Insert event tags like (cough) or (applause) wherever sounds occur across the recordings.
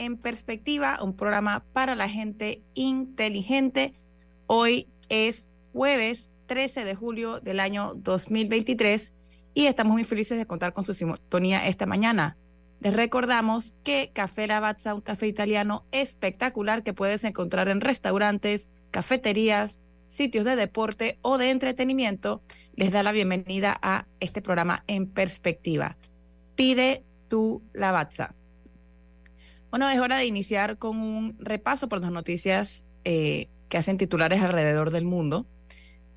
En Perspectiva, un programa para la gente inteligente. Hoy es jueves 13 de julio del año 2023 y estamos muy felices de contar con su sintonía esta mañana. Les recordamos que Café Lavazza, un café italiano espectacular que puedes encontrar en restaurantes, cafeterías, sitios de deporte o de entretenimiento, les da la bienvenida a este programa en perspectiva. Pide tu Lavazza. Bueno, es hora de iniciar con un repaso por las noticias eh, que hacen titulares alrededor del mundo.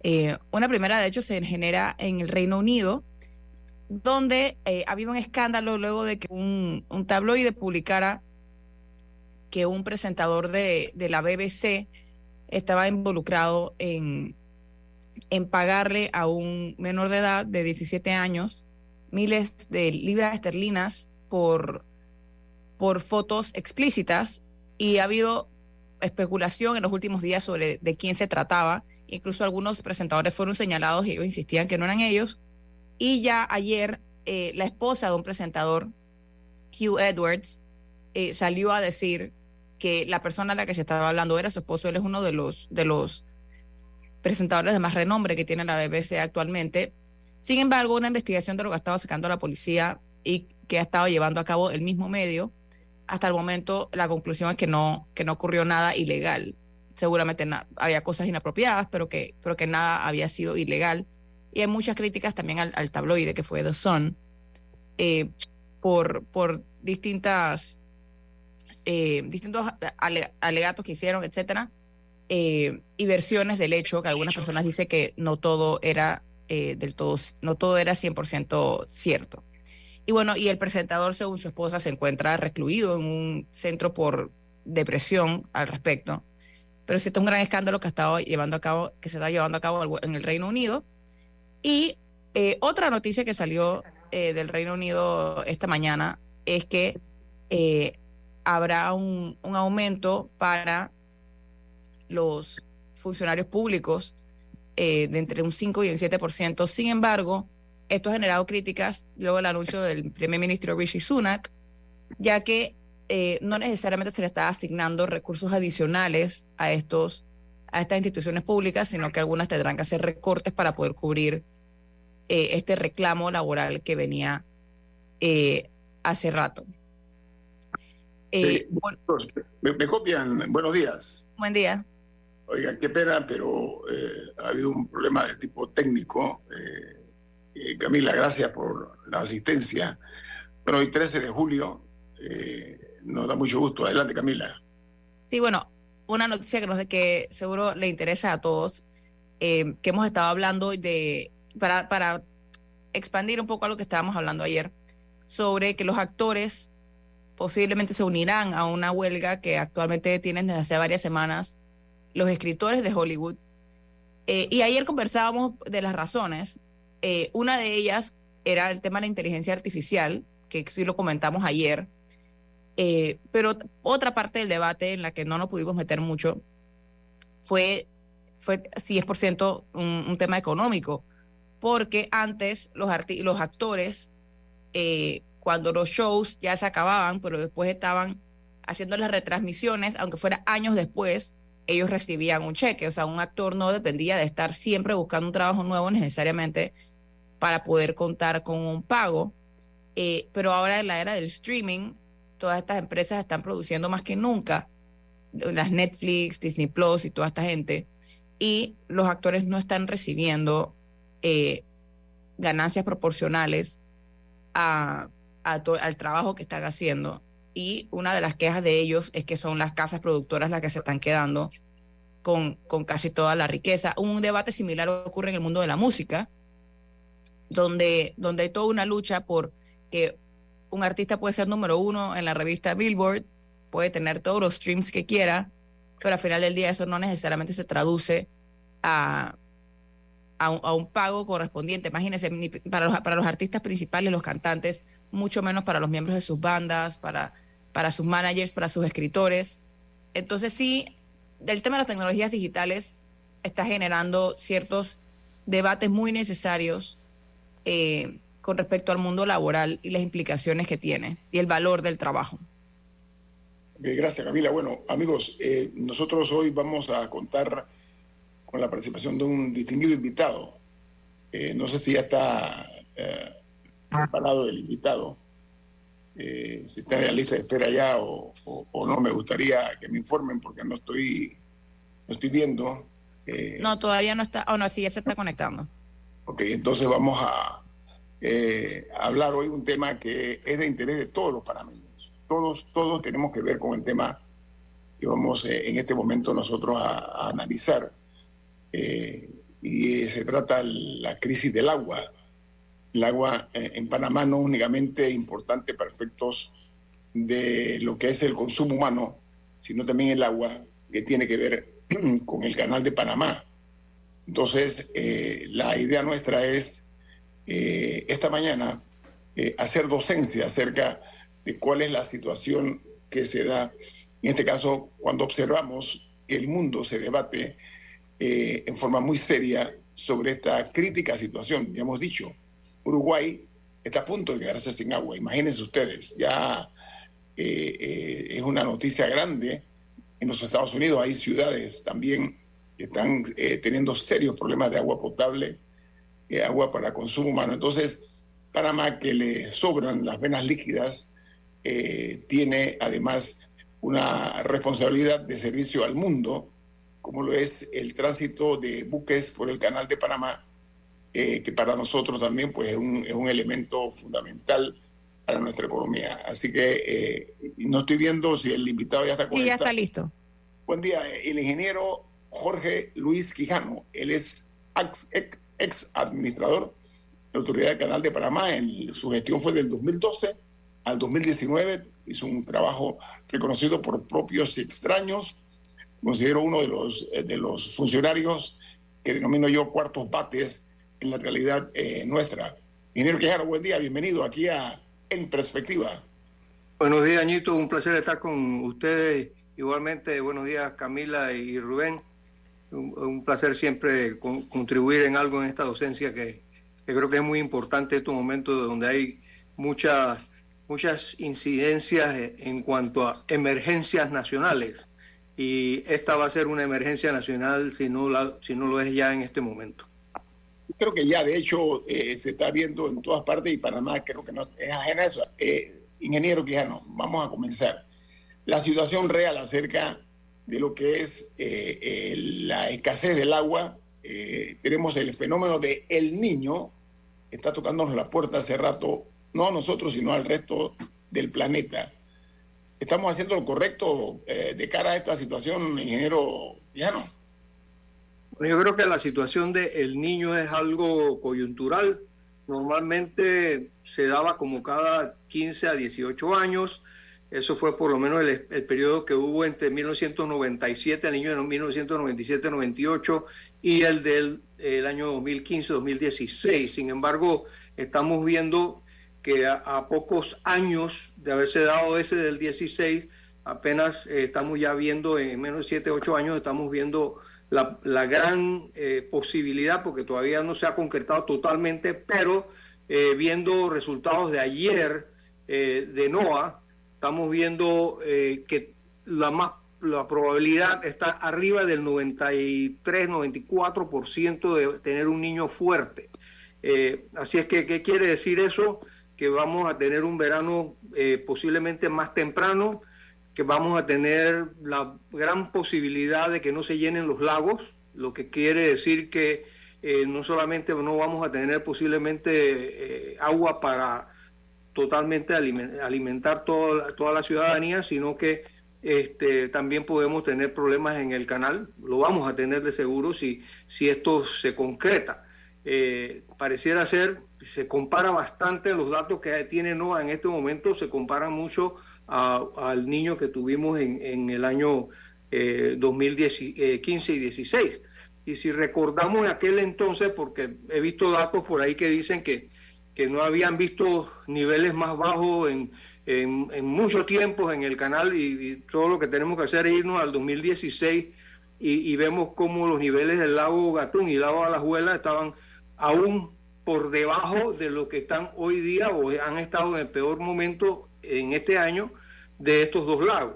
Eh, una primera, de hecho, se genera en el Reino Unido, donde eh, ha habido un escándalo luego de que un, tabloide publicara que un presentador de, de, la BBC estaba involucrado en, en pagarle a un menor de edad de 17 años miles de libras esterlinas por por fotos explícitas y ha habido especulación en los últimos días sobre de quién se trataba. Incluso algunos presentadores fueron señalados y ellos insistían que no eran ellos. Y ya ayer eh, la esposa de un presentador, Hugh Edwards, eh, salió a decir que la persona a la que se estaba hablando era su esposo. Él es uno de los, de los presentadores de más renombre que tiene la BBC actualmente. Sin embargo, una investigación de lo que estaba sacando la policía y que ha estado llevando a cabo el mismo medio hasta el momento la conclusión es que no, que no ocurrió nada ilegal. Seguramente había cosas inapropiadas, pero que, pero que nada había sido ilegal. Y hay muchas críticas también al, tabloide que fue The Sun eh, por, por distintas, eh, distintos alegatos que hicieron, etcétera, eh, y versiones del hecho que algunas personas dicen que no todo era del todo, no todo era 100% cierto. Y bueno, y el presentador, según su esposa, se encuentra recluido en un centro por depresión al respecto. Pero es un gran escándalo que, ha llevando a cabo, que se está llevando a cabo en el Reino Unido. Y eh, otra noticia que salió eh, del Reino Unido esta mañana es que eh, habrá un, un, aumento para los funcionarios públicos de entre un 5 y un 7%. Sin embargo, esto ha generado críticas luego del anuncio del primer ministro Rishi Sunak, ya que eh, no necesariamente se le está asignando recursos adicionales a estos, a estas instituciones públicas, sino que algunas tendrán que hacer recortes para poder cubrir eh, este reclamo laboral que venía eh, hace rato. Eh, me, copian, buenos días. Buen día. Oiga, qué pena, pero ha habido un problema de tipo técnico. Camila, gracias por la asistencia. Bueno, hoy 13 de julio, nos da mucho gusto. Adelante, Camila. Sí, bueno, una noticia que, no que seguro le interesa a todos, que hemos estado hablando de, para, para expandir un poco a lo que estábamos hablando ayer, sobre que los actores posiblemente se unirán a una huelga que actualmente tienen desde hace varias semanas los escritores de Hollywood. Eh, y ayer conversábamos de las razones. Eh, una de ellas era el tema de la inteligencia artificial, que sí lo comentamos ayer. Eh, pero otra parte del debate en la que no nos pudimos meter mucho fue, fue si es por ciento un tema económico porque antes los, los actores, eh, cuando los shows ya se acababan, pero después estaban haciendo las retransmisiones, aunque fuera años después, ellos recibían un cheque. O sea, un actor no dependía de estar siempre buscando un trabajo nuevo necesariamente para poder contar con un pago. Eh, pero ahora en la era del streaming, todas estas empresas están produciendo más que nunca, las Netflix, Disney Plus y toda esta gente, y los actores no están recibiendo eh, ganancias proporcionales al trabajo que están haciendo. Y una de las quejas de ellos es que son las casas productoras las que se están quedando con casi toda la riqueza. Un debate similar ocurre en el mundo de la música, donde, donde hay toda una lucha por que un artista puede ser número uno en la revista Billboard, puede tener todos los streams que quiera, pero al final del día eso no necesariamente se traduce a, a un, pago correspondiente. Imagínense, para los, para los artistas principales, los cantantes, mucho menos para los miembros de sus bandas, para, para sus managers, para sus escritores. Entonces sí, el tema de las tecnologías digitales está generando ciertos debates muy necesarios eh, con respecto al mundo laboral y las implicaciones que tiene y el valor del trabajo. Gracias, Camila. Bueno, amigos, eh, nosotros hoy vamos a contar con la participación de un distinguido invitado. Eh, no sé si ya está eh, preparado el invitado, eh, si está en la lista de espera ya o, no, me gustaría que me informen porque no estoy, no estoy viendo. no, todavía no está, o oh, no, sí, ya se está conectando. Ok, entonces vamos a hablar hoy un tema que es de interés de todos los panameños. Todos, todos tenemos que ver con el tema que vamos en este momento nosotros a analizar eh, y se trata la crisis del agua. El agua eh, en Panamá no únicamente importante para efectos de lo que es el consumo humano, sino también el agua que tiene que ver (clears throat) con el canal de Panamá. Entonces, eh, la idea nuestra es esta mañana hacer docencia acerca de cuál es la situación que se da, en este caso, cuando observamos que el mundo se debate eh, en forma muy seria sobre esta crítica situación. Ya hemos dicho, Uruguay está a punto de quedarse sin agua. Imagínense ustedes, ya eh, eh, es una noticia grande. En los Estados Unidos hay ciudades también que están teniendo serios problemas de agua potable, agua para consumo humano. Entonces, Panamá, que le sobran las venas líquidas, tiene además una responsabilidad de servicio al mundo como lo es el tránsito de buques por el canal de Panamá, eh, que para nosotros también pues, es, un, es un elemento fundamental para nuestra economía. Así que eh, no estoy viendo si el invitado ya está conectado. Sí, ya está listo. Buen día, el ingeniero Jorge Luis Quijano. Él es ex, administrador de la Autoridad del Canal de Panamá. Su gestión fue del 2012 al 2019. Hizo un trabajo reconocido por propios extraños considero uno de los, eh, de los funcionarios que denomino yo cuartos bates en la realidad eh, nuestra. Ingeniero Quijano, buen día, bienvenido aquí a En Perspectiva. Buenos días, Añito, un placer estar con ustedes. Igualmente, buenos días, Camila y Rubén. Un, placer siempre contribuir en algo en esta docencia que, que, creo que es muy importante estos momentos donde hay muchas, muchas incidencias en cuanto a emergencias nacionales y esta va a ser una emergencia nacional si no, la, si no lo es ya en este momento. Creo que ya, de hecho, eh, se está viendo en todas partes y Panamá creo que no es ajena a eso. Eh, ingeniero Quijano, vamos a comenzar. La situación real acerca de lo que es eh, la escasez del agua. tenemos el fenómeno de El Niño, está tocándonos la puerta hace rato, no a nosotros, sino al resto del planeta. ¿Estamos haciendo lo correcto de cara a esta situación, ingeniero Quijano? yo creo que la situación del el niño es algo coyuntural. Normalmente se daba como cada 15 a 18 años. Eso fue por lo menos el, periodo que hubo entre 1997, el niño de 1997-98 y el del el año 2015-2016. Sin embargo, estamos viendo que a, pocos años de haberse dado ese del 16, apenas eh, estamos ya viendo en menos de 7, 8 años, estamos viendo la, gran eh, posibilidad, porque todavía no se ha concretado totalmente, pero eh, viendo resultados de ayer eh, de NOAA, estamos viendo que la, más, la probabilidad está arriba del 93-94% de tener un niño fuerte. así es que, ¿qué quiere decir eso? Que vamos a tener un verano posiblemente más temprano, que vamos a tener la gran posibilidad de que no se llenen los lagos, lo que quiere decir que eh, no solamente no vamos a tener posiblemente eh, agua para totalmente alimentar toda, toda la ciudadanía, sino que este, también podemos tener problemas en el canal, lo vamos a tener de seguro si, si esto se concreta. Eh, pareciera ser, se compara bastante los datos que tiene NOAA en este momento, se compara mucho al niño que tuvimos en, el año 2015 eh, y 16. Y si recordamos aquel entonces, porque he visto datos por ahí que dicen que, que no habían visto niveles más bajos en, en, mucho tiempo en el canal y, todo lo que tenemos que hacer es irnos al 2016 y, vemos cómo los niveles del lago Gatún y el lago Alajuela estaban aún por debajo de lo que están hoy día o han estado en el peor momento en este año de estos dos lagos.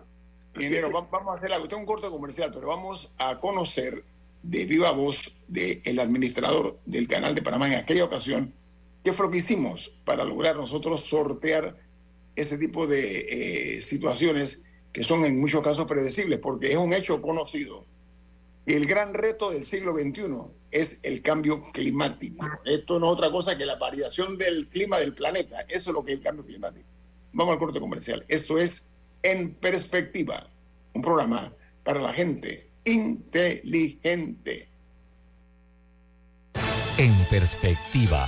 Ingeniero, vamos a hacer algo. Tengo un corto comercial, pero vamos a conocer de viva voz del administrador del canal de Panamá en aquella ocasión qué fue lo que hicimos para lograr nosotros sortear ese tipo de eh, situaciones que son en muchos casos predecibles, porque es un hecho conocido. El gran reto del siglo XXI es el cambio climático. Esto no es otra cosa que la variación del clima del planeta. Eso es lo que es el cambio climático. Vamos al corte comercial. Esto es En Perspectiva, un programa para la gente inteligente. En Perspectiva,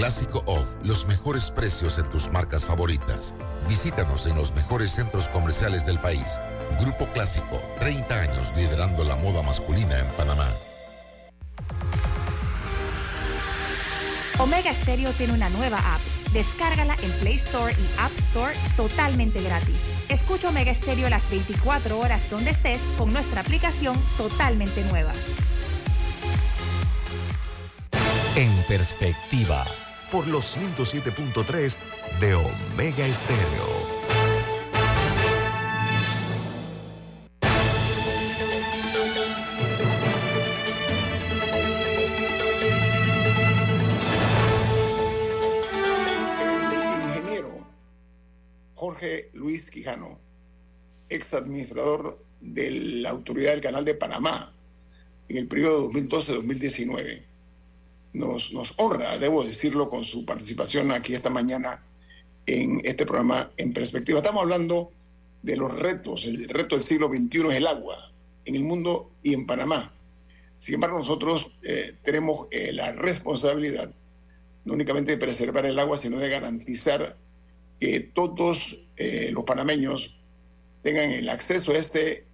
Clásico Off, los mejores precios en tus marcas favoritas. Visítanos en los mejores centros comerciales del país. Grupo Clásico, 30 años liderando la moda masculina en Panamá. Omega Stereo tiene una nueva app. Descárgala en Play Store y App Store totalmente gratis. Escucha Omega Stereo las 24 horas donde estés con nuestra aplicación totalmente nueva. En perspectiva, por los 107.3 de Omega Estéreo. El ingeniero Jorge Luis Quijano, ex administrador de la Autoridad del Canal de Panamá en el periodo 2012-2019. Nos, honra, debo decirlo, con su participación aquí esta mañana en este programa En Perspectiva. Estamos hablando de los retos, el reto del siglo XXI es el agua en el mundo y en Panamá. Sin embargo, nosotros eh, tenemos eh, la responsabilidad no únicamente de preservar el agua, sino de garantizar que todos eh, los panameños tengan el acceso a este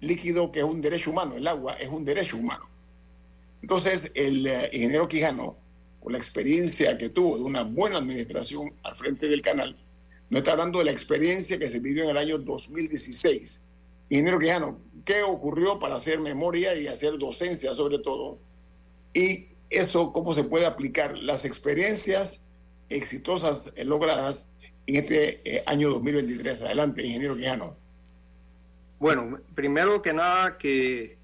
líquido que es un derecho humano. El agua es un derecho humano. Entonces, el ingeniero Quijano, con la experiencia que tuvo de una buena administración al frente del canal, no está hablando de la experiencia que se vivió en el año 2016. Ingeniero Quijano, ¿qué ocurrió para hacer memoria y hacer docencia sobre todo? Y eso, ¿cómo se puede aplicar las experiencias exitosas logradas en este eh, año 2023? Adelante, ingeniero Quijano. Bueno, primero que nada, que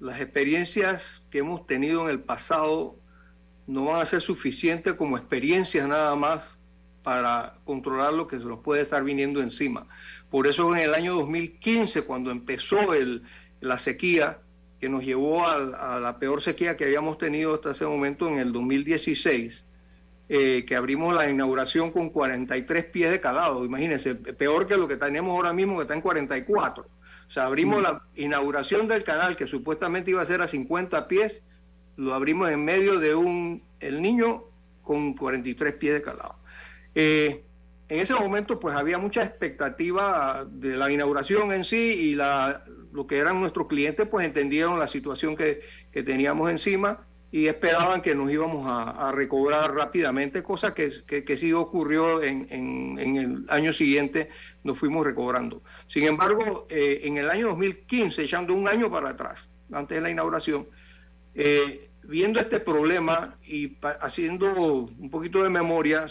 las experiencias que hemos tenido en el pasado no van a ser suficientes como experiencias nada más para controlar lo que se nos puede estar viniendo encima. Por eso en el año 2015, cuando empezó el, la sequía, que nos llevó a, la peor sequía que habíamos tenido hasta ese momento en el 2016, eh, que abrimos la inauguración con 43 pies de calado, imagínense, peor que lo que tenemos ahora mismo, que está en 44. O sea, abrimos la inauguración del canal, que supuestamente iba a ser a 50 pies, lo abrimos en medio de un, el niño con 43 pies de calado. Eh, en ese momento pues había mucha expectativa de la inauguración en sí y la, lo que eran nuestros clientes pues entendieron la situación que, teníamos encima y esperaban que nos íbamos a, recobrar rápidamente, cosa que, que, sí ocurrió en, en, el año siguiente, nos fuimos recobrando. Sin embargo, eh, en el año 2015, echando un año para atrás, antes de la inauguración, eh, viendo este problema y haciendo un poquito de memoria,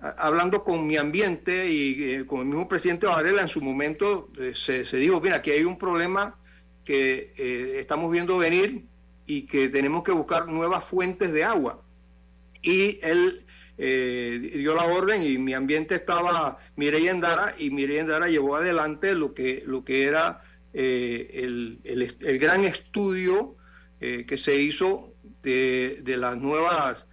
hablando con mi ambiente y eh, con el mismo presidente Varela en su momento, eh, se, dijo, mira, aquí hay un problema que eh, estamos viendo venir y que tenemos que buscar nuevas fuentes de agua. Y él dio la orden y mi ambiente estaba Mireya Endara y Mireya Endara llevó adelante lo que, lo que era el, el, gran estudio que se hizo de, de las nuevas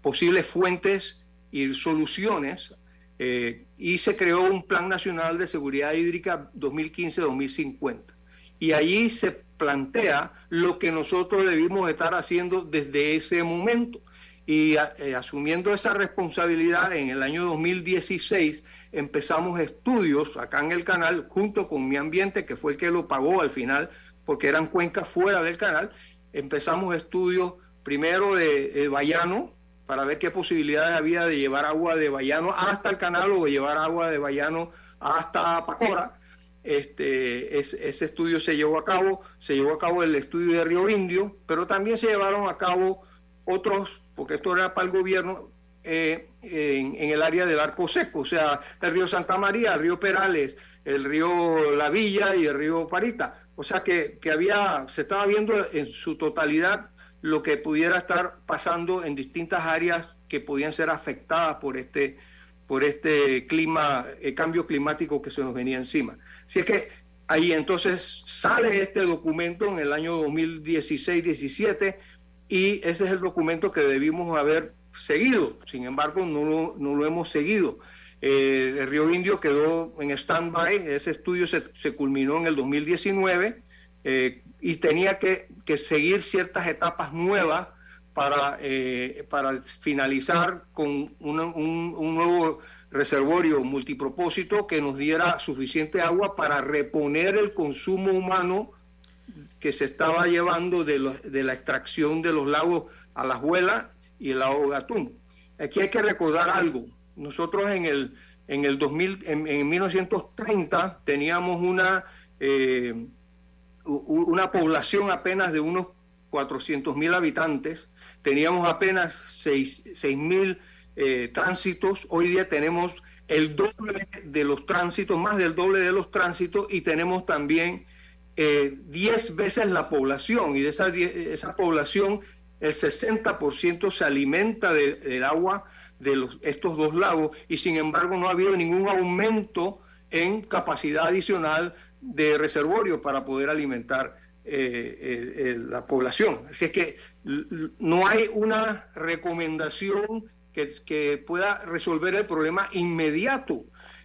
posibles fuentes y soluciones eh, y se creó un Plan Nacional de Seguridad Hídrica 2015-2050. Y allí se plantea lo que nosotros debimos estar haciendo desde ese momento. Y eh, asumiendo esa responsabilidad, en el año 2016 empezamos estudios acá en el canal, junto con mi ambiente, que fue el que lo pagó al final, porque eran cuencas fuera del canal. Empezamos estudios primero de, Bayano, para ver qué posibilidades había de llevar agua de Bayano hasta el canal o de llevar agua de Bayano hasta Pacora. Este, ese estudio se llevó a cabo, se llevó a cabo el estudio de Río Indio, pero también se llevaron a cabo otros, porque esto era para el gobierno, eh, en, el área del Arco Seco, o sea, el río Santa María, el río Perales, el río La Villa y el río Parita. O sea que, que había, se estaba viendo en su totalidad lo que pudiera estar pasando en distintas áreas que podían ser afectadas por este, por este clima, el eh, cambio climático que se nos venía encima. Así es que ahí entonces sale este documento en el año 2016-17 y ese es el documento que debimos haber seguido. Sin embargo, no lo, no lo hemos seguido. Eh, el Río Indio quedó en stand-by, ese estudio se, se, culminó en el 2019 eh, y tenía que, seguir ciertas etapas nuevas para, eh, para finalizar con un, nuevo reservorio multipropósito que nos diera suficiente agua para reponer el consumo humano que se estaba llevando de, de la extracción de los lagos a la Juela y el lago Gatún. Aquí hay que recordar algo. Nosotros en el, en el 2000, en, 1930 teníamos una eh, una población apenas de unos 400 mil habitantes, teníamos apenas 6 mil eh, tránsitos, hoy día tenemos el doble de los tránsitos, más del doble de los tránsitos y tenemos también 10 eh, veces la población y de esa, esa población el 60% se alimenta del agua de los, estos dos lagos y sin embargo no ha habido ningún aumento en capacidad adicional de reservorio para poder alimentar eh, la población. Así es que no hay una recomendación que, que pueda resolver el problema inmediato.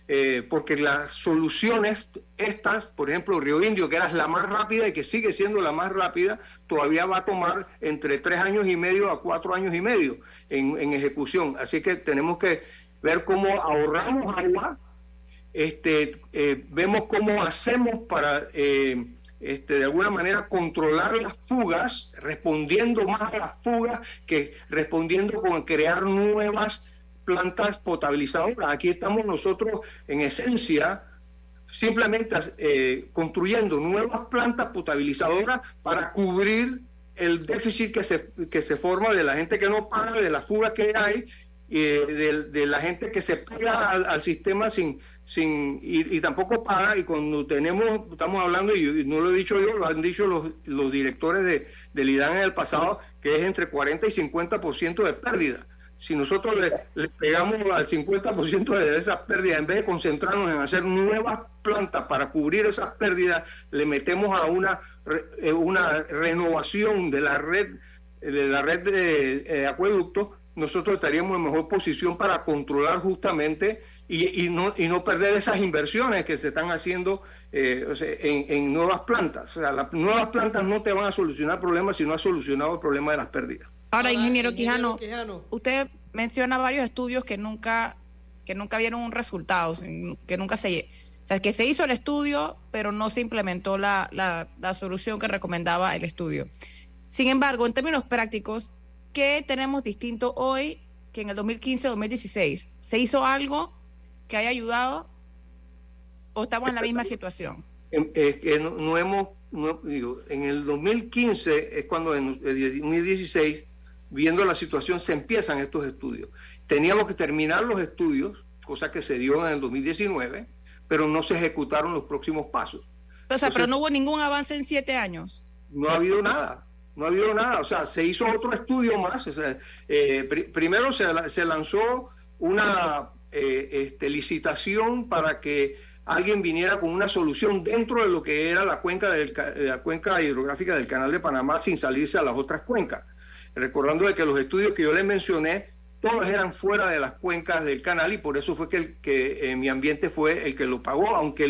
Eh, porque las soluciones estas, por ejemplo, Río Indio, que era la más rápida y que sigue siendo la más rápida, todavía va a tomar entre tres años y medio a cuatro años y medio en, ejecución. Así que tenemos que ver cómo ahorramos agua, este, eh, vemos cómo hacemos para, eh, este, de alguna manera, controlar las fugas, respondiendo más a las fugas que respondiendo con crear nuevas plantas potabilizadoras. Aquí estamos nosotros, en esencia, simplemente eh, construyendo nuevas plantas potabilizadoras para cubrir el déficit que se, que se forma de la gente que no paga, de las fugas que hay, de, de, la gente que se pega al, sistema sin, sin y, tampoco paga. Y cuando tenemos, estamos hablando, y, no lo he dicho yo, lo han dicho los, los directores de, del IDAN en el pasado, que es entre 40 y 50% de pérdida si nosotros le, pegamos al 50% de esas pérdidas, en vez de concentrarnos en hacer nuevas plantas para cubrir esas pérdidas, le metemos a una, eh, una renovación de la red de la red de eh, acueductos, nosotros estaríamos en mejor posición para controlar justamente y, no, y no perder esas inversiones que se están haciendo eh, en, nuevas plantas. O sea, las nuevas plantas no te van a solucionar problemas si no has solucionado el problema de las pérdidas. Ahora, ingeniero, Quijano, usted menciona varios estudios que nunca, que nunca vieron un resultado, que nunca se... O sea, que se hizo el estudio, pero no se implementó la, la, solución que recomendaba el estudio. Sin embargo, en términos prácticos, ¿qué tenemos distinto hoy que en el 2015-2016? ¿Se hizo algo que haya ayudado o estamos en la misma situación? Es que no, hemos, digo, en el 2015 es cuando en el 2016 viendo la situación, se empiezan estos estudios. Teníamos que terminar los estudios, cosa que se dio en el 2019, pero no se ejecutaron los próximos pasos. O sea, pero no hubo ningún avance en siete años. No ha habido nada, no ha habido nada. O sea, se hizo otro estudio más. Eh, primero se, se, lanzó una eh, este, licitación para que alguien viniera con una solución dentro de lo que era la cuenca, del, la cuenca hidrográfica del Canal de Panamá sin salirse a las otras cuencas. Recordando de que los estudios que yo les mencioné, todos eran fuera de las cuencas del canal y por eso fue que, eh, mi ambiente fue el que lo pagó, aunque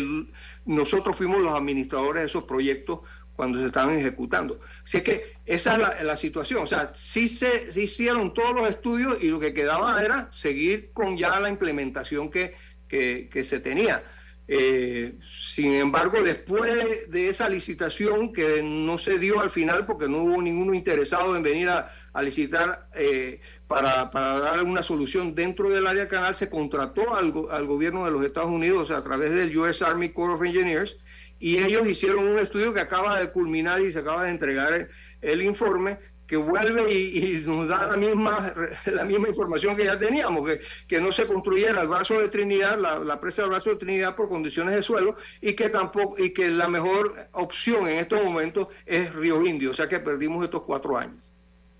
nosotros fuimos los administradores de esos proyectos cuando se estaban ejecutando. Así que esa es la, situación. O sea, sí se, hicieron todos los estudios y lo que quedaba era seguir con ya la implementación que, que, se tenía. Eh, sin embargo, después de esa licitación que no se dio al final porque no hubo ninguno interesado en venir a, licitar eh, para, para, dar una solución dentro del área canal, se contrató al, al, gobierno de los Estados Unidos a través del US Army Corps of Engineers y ellos hicieron un estudio que acaba de culminar y se acaba de entregar el informe que vuelve y, nos da la misma, (laughs) la misma información que ya teníamos, que, que no se construyera el brazo de Trinidad, la, presa del brazo de Trinidad por condiciones de suelo, y que tampoco, y que la mejor opción en estos momentos es Río Indio, o sea que perdimos estos cuatro años.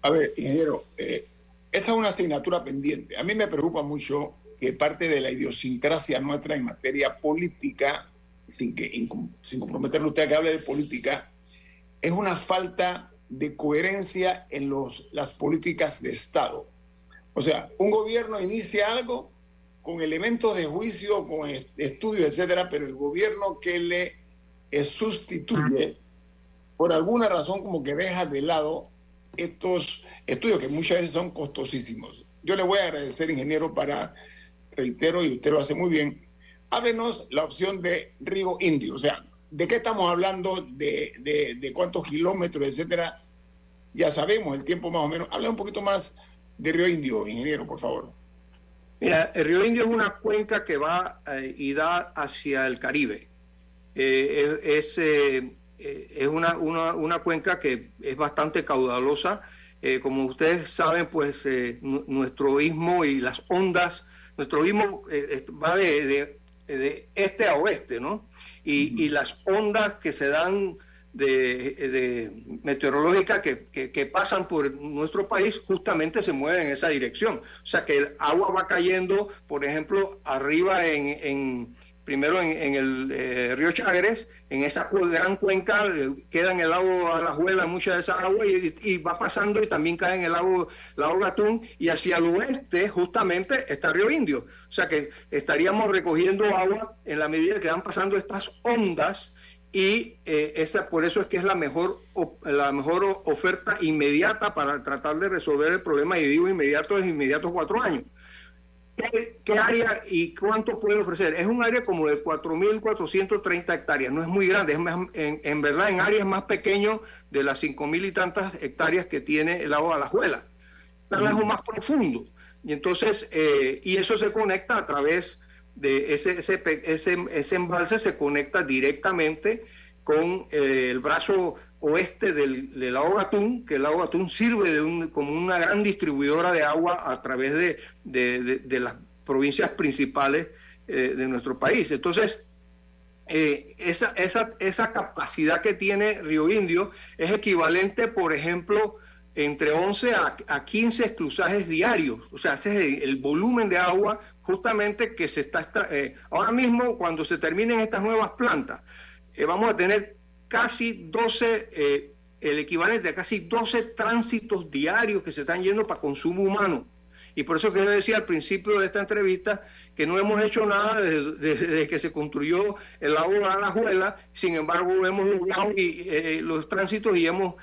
A ver, ingeniero, eh, esa es una asignatura pendiente. A mí me preocupa mucho que parte de la idiosincrasia nuestra en materia política, sin, que, sin comprometerle usted a que hable de política, es una falta de coherencia en los, las políticas de Estado. O sea, un gobierno inicia algo con elementos de juicio, con estudios, etcétera, pero el gobierno que le sustituye, por alguna razón, como que deja de lado estos estudios que muchas veces son costosísimos. Yo le voy a agradecer, ingeniero, para, reitero, y usted lo hace muy bien, háblenos la opción de Río Indio. O sea, ¿de qué estamos hablando? ¿De, de, cuántos kilómetros, etcétera? ya sabemos el tiempo más o menos. Habla un poquito más de Río Indio, ingeniero, por favor. Mira, el Río Indio es una cuenca que va eh, y da hacia el Caribe. Eh, es, eh, es una, una, una, cuenca que es bastante caudalosa. como ustedes saben, pues nuestro istmo y las ondas, nuestro istmo va de, este a oeste, ¿no? Y, y las ondas que se dan de, meteorológica que, que, pasan por nuestro país justamente se mueven en esa dirección. O sea que el agua va cayendo, por ejemplo, arriba en, primero en, el eh, río Chagres, en esa gran cuenca, eh, queda en el lago Alajuela mucha de esa agua y, va pasando y también cae en el lago, Gatún y hacia el oeste justamente está Río Indio. O sea que estaríamos recogiendo agua en la medida que van pasando estas ondas y eh, esa, por eso es que es la mejor, la mejor oferta inmediata para tratar de resolver el problema, y digo inmediato es inmediato cuatro años. ¿Qué, área y cuánto puede ofrecer? Es un área como de 4.430 hectáreas, no es muy grande, es en, en, verdad en áreas más pequeñas de las 5.000 y tantas hectáreas que tiene el lago de Alajuela. Está lejos más profundo. Y entonces, eh, y eso se conecta a través de ese, ese, ese, embalse se conecta directamente con eh, el brazo oeste del, del, lago Gatún, que el lago Gatún sirve de un, como una gran distribuidora de agua a través de, las provincias principales eh, de nuestro país. Entonces, eh, esa, capacidad que tiene Río Indio es equivalente, por ejemplo, entre 11 a, a 15 cruzajes diarios. O sea, ese es el volumen de agua justamente que se está, eh, ahora mismo cuando se terminen estas nuevas plantas, eh, vamos a tener casi 12, eh, el equivalente a casi 12 tránsitos diarios que se están yendo para consumo humano. Y por eso que yo decía al principio de esta entrevista que no hemos hecho nada desde, que se construyó el lago de la Juela, sin embargo hemos logrado y, los tránsitos y hemos,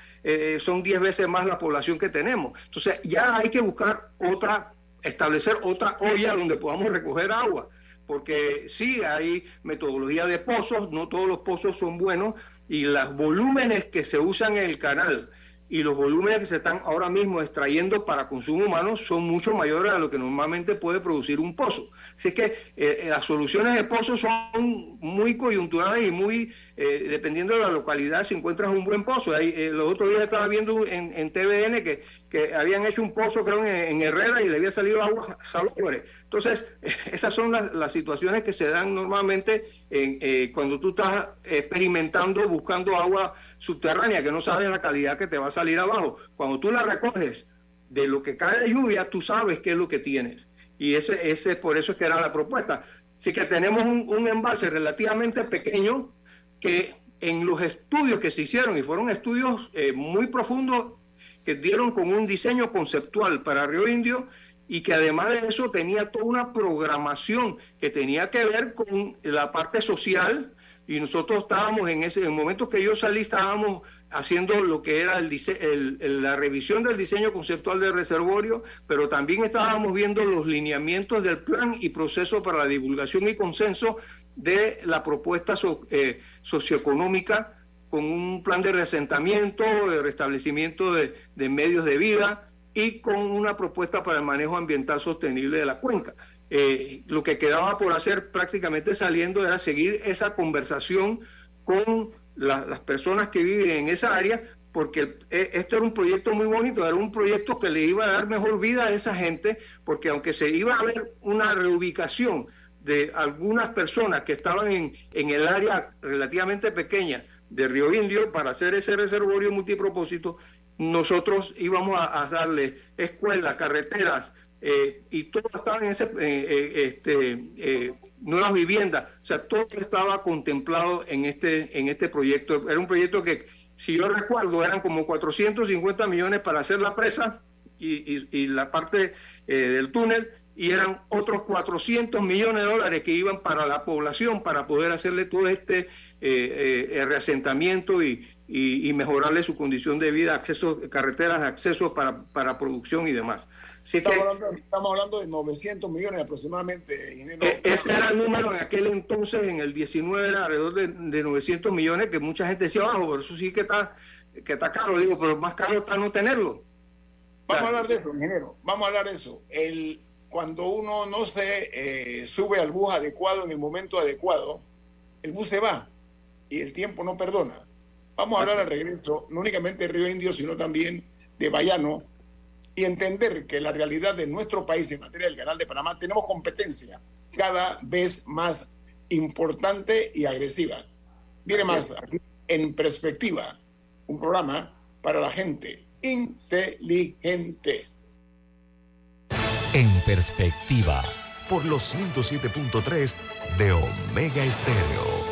son 10 veces más la población que tenemos. Entonces ya hay que buscar otra establecer otra olla donde podamos recoger agua, porque sí hay metodología de pozos, no todos los pozos son buenos y los volúmenes que se usan en el canal y los volúmenes que se están ahora mismo extrayendo para consumo humano son mucho mayores a lo que normalmente puede producir un pozo. Así que eh, eh, las soluciones de pozos son muy coyunturales y muy, eh, dependiendo de la localidad, si encuentras un buen pozo. Ahí, los otros días estaba viendo en, TVN que, que, habían hecho un pozo, creo, en, Herrera y le había salido agua salobre. Entonces, (laughs) esas son las, situaciones que se dan normalmente en, cuando tú estás experimentando, buscando agua subterránea que no sabes la calidad que te va a salir abajo. Cuando tú la recoges de lo que cae de lluvia, tú sabes qué es lo que tienes. Y ese, ese por eso es que era la propuesta. Así que tenemos un, envase relativamente pequeño que en los estudios que se hicieron, y fueron estudios eh, muy profundos, que dieron con un diseño conceptual para Río Indio, y que además de eso tenía toda una programación que tenía que ver con la parte social, y nosotros estábamos en ese en el momento que yo salí estábamos haciendo lo que era el, la revisión del diseño conceptual del reservorio, pero también estábamos viendo los lineamientos del plan y proceso para la divulgación y consenso de la propuesta eh, socioeconómica con un plan de resentamiento, de restablecimiento de medios de vida y con una propuesta para el manejo ambiental sostenible de la cuenca. Eh, lo que quedaba por hacer prácticamente saliendo era seguir esa conversación con las personas que viven en esa área, porque e, esto era un proyecto muy bonito, era un proyecto que le iba a dar mejor vida a esa gente, porque aunque se iba a ver una reubicación de algunas personas que estaban en, en el área relativamente pequeña de Río Indio para hacer ese reservorio multipropósito, nosotros íbamos a, a darle escuelas, carreteras, eh, y todo estaba en ese, eh, eh, este, nuevas viviendas, o sea, todo estaba contemplado en este, en este proyecto. Era un proyecto que, si yo recuerdo, eran como 450 millones para hacer la presa y, y, la parte del túnel, y eran otros 400 millones de dólares que iban para la población para poder hacerle todo este reasentamiento y, y, mejorarle su condición de vida, acceso, carreteras, acceso para, para producción y demás estamos, hablando, de 900 millones aproximadamente. E, ese era el número en aquel entonces, en el 19 era alrededor de, 900 millones, que mucha gente decía, bajo, pero eso sí que está, que está caro. Digo, pero más caro está no tenerlo. Vamos a hablar de eso, ingeniero. Vamos a hablar de eso. El, cuando uno no se eh, sube al bus adecuado en el momento adecuado, el bus se va y el tiempo no perdona. Vamos a hablar al regreso, no únicamente de Río Indio, sino también de Bayano, y entender que la realidad de nuestro país en materia del canal de Panamá tenemos competencia cada vez más importante y agresiva. Viene más aquí En Perspectiva, un programa para la gente inteligente. En Perspectiva, por los 107.3 de Omega Estéreo.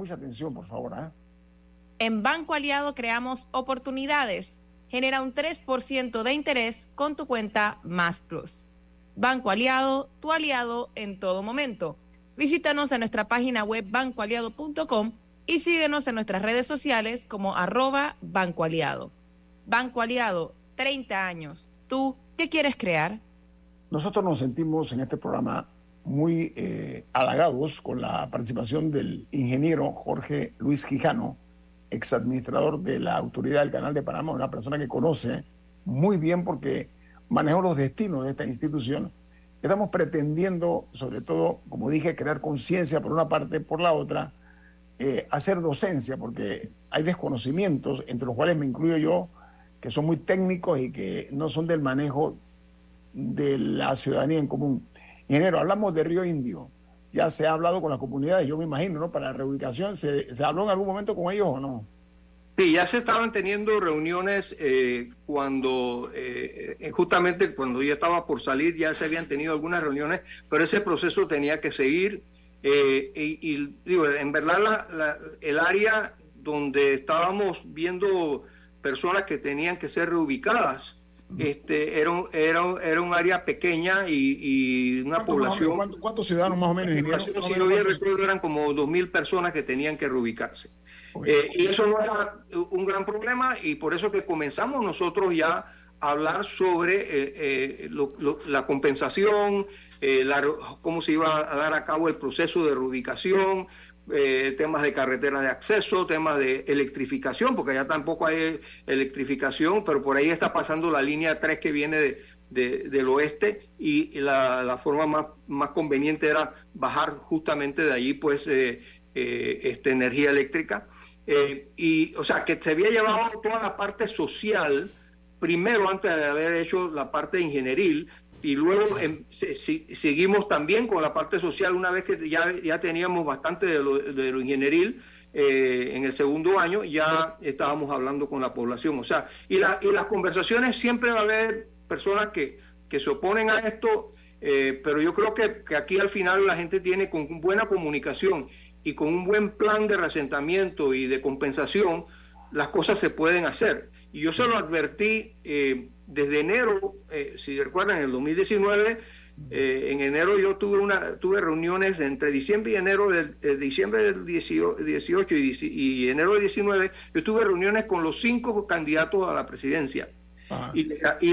Mucha atención, por favor. ¿eh? En Banco Aliado creamos oportunidades. Genera un 3% de interés con tu cuenta Más Plus. Banco Aliado, tu aliado en todo momento. Visítanos en nuestra página web bancoaliado.com y síguenos en nuestras redes sociales como arroba Banco Aliado. Banco Aliado, 30 años. ¿Tú qué quieres crear? Nosotros nos sentimos en este programa muy eh, halagados con la participación del ingeniero Jorge Luis Quijano, exadministrador de la Autoridad del Canal de Panamá, una persona que conoce muy bien porque manejó los destinos de esta institución. Estamos pretendiendo, sobre todo, como dije, crear conciencia por una parte, por la otra, eh, hacer docencia, porque hay desconocimientos, entre los cuales me incluyo yo, que son muy técnicos y que no son del manejo de la ciudadanía en común. Ingeniero, hablamos de Río Indio. Ya se ha hablado con las comunidades, yo me imagino, ¿no? Para la reubicación, ¿se, se habló en algún momento con ellos o no? Sí, ya se estaban teniendo reuniones eh, cuando, eh, eh, justamente cuando yo estaba por salir, ya se habían tenido algunas reuniones, pero ese proceso tenía que seguir. y, digo, en verdad el área donde estábamos viendo personas que tenían que ser reubicadas, este, era, un, era, era un área pequeña y, una población... ¿cuántos, ciudadanos más o menos? Si no bien recuerdo, eran como 2.000 personas que tenían que reubicarse. Eh, y eso no era un gran problema y por eso que comenzamos nosotros ya a hablar sobre eh, eh, la compensación, la, cómo se iba a dar a cabo el proceso de reubicación, eh, temas de carreteras de acceso, temas de electrificación, porque ya tampoco hay electrificación, pero por ahí está pasando la línea 3 que viene de, del oeste y la, forma más, más, conveniente era bajar justamente de allí pues eh, eh, esta energía eléctrica. y o sea, que se había llevado toda la parte social primero antes de haber hecho la parte ingenieril, y luego em, seguimos también con la parte social una vez que ya, ya teníamos bastante de lo, de lo ingenieril. Eh, en el segundo año ya estábamos hablando con la población. O sea, y, la, y las conversaciones siempre va a haber personas que, que se oponen a esto, eh, pero yo creo que, que, aquí al final la gente tiene con buena comunicación y con un buen plan de resentamiento y de compensación, las cosas se pueden hacer. Y yo se lo advertí. Eh, desde enero, eh, si recuerdan, en el 2019, eh, en enero yo tuve una tuve reuniones entre diciembre y enero del eh, diciembre del 18 y, enero del 19, yo tuve reuniones con los cinco candidatos a la presidencia y,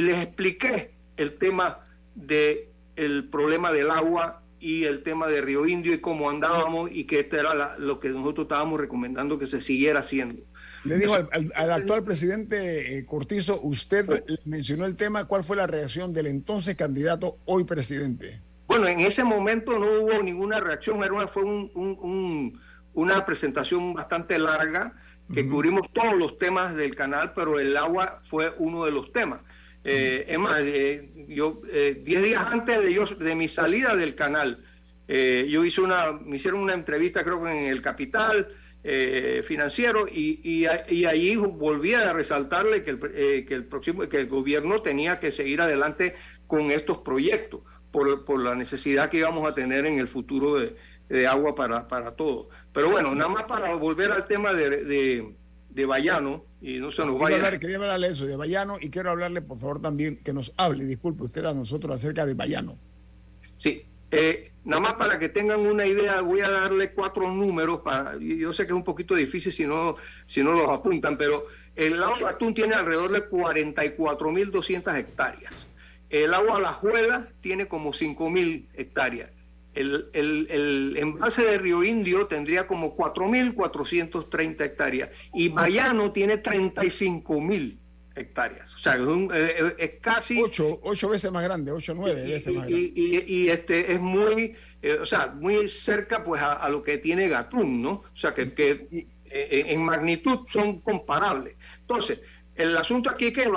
les expliqué el tema de el problema del agua y el tema de Río Indio y cómo andábamos y que esto era lo que nosotros estábamos recomendando que se siguiera haciendo. Le dijo al, actual presidente eh, Cortizo, usted mencionó el tema, ¿cuál fue la reacción del entonces candidato, hoy presidente? Bueno, en ese momento no hubo ninguna reacción, era una, fue una presentación bastante larga que cubrimos todos los temas del canal, pero el agua fue uno de los temas. Eh, es más, eh, yo, diez días antes de, yo, de mi salida del canal, Eh, yo hice una, me hicieron una entrevista creo que en el Capital eh, Financiero y, y, y, ahí volví a resaltarle que el, eh, que el próximo, que el gobierno tenía que seguir adelante con estos proyectos por, por la necesidad que íbamos a tener en el futuro de, de agua para, para todos. Pero bueno, nada más para volver al tema de, de, de Bayano, y no se nos vaya. Hablar, quería hablarle eso, de Bayano, y quiero hablarle, por favor, también que nos hable, disculpe usted a nosotros acerca de Bayano. Sí, eh, nada más para que tengan una idea, voy a darle cuatro números, yo sé que es un poquito difícil si no, si no los apuntan, pero el lago Atún tiene alrededor de 44.200 hectáreas. El agua Alajuela tiene como 5.000 hectáreas. El, el, el, envase de Río Indio tendría como 4.430 hectáreas y Bayano tiene 35.000 hectáreas. O sea, es, un, eh, es casi... Ocho, ocho, veces más grande, ocho, nueve y, veces y, más grande. Y, y, este es muy, eh, o sea, muy cerca pues a, a, lo que tiene Gatún, ¿no? O sea, que, que eh, en magnitud son comparables. Entonces, el asunto aquí es que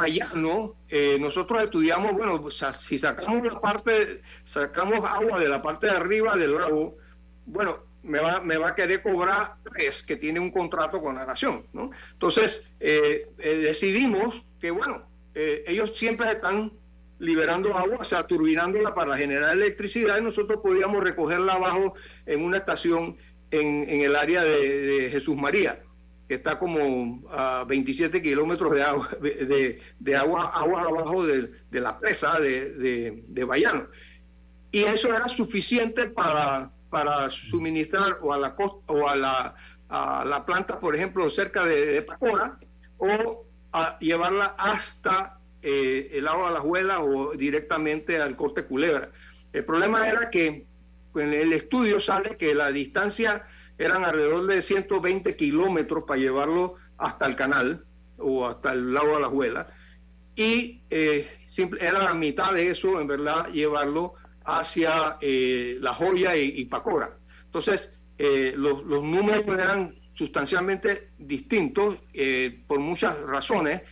eh, nosotros estudiamos, bueno, o sea, si sacamos la parte, sacamos agua de la parte de arriba del lago, bueno, me va, me va a querer cobrar tres, que tiene un contrato con la nación, ¿no? Entonces, eh, eh, decidimos que, bueno, ellos siempre están liberando agua, o sea, turbinándola para generar electricidad y nosotros podíamos recogerla abajo en una estación en, en el área de, Jesús María que está como a 27 kilómetros de agua, de, de agua, agua abajo de, de la presa de, de, de, Bayano. Y eso era suficiente para, para suministrar o a la costa, o a la, a la planta, por ejemplo, cerca de, Pacora, o a llevarla hasta eh, el agua de la Juela o directamente al corte Culebra. El problema era que en el estudio sale que la distancia eran alrededor de 120 kilómetros para llevarlo hasta el canal o hasta el lago de la Juela. Y eh, simple, era la mitad de eso, en verdad, llevarlo hacia eh, La Joya y, Pacora. Entonces, eh, los, los, números eran sustancialmente distintos eh, por muchas razones.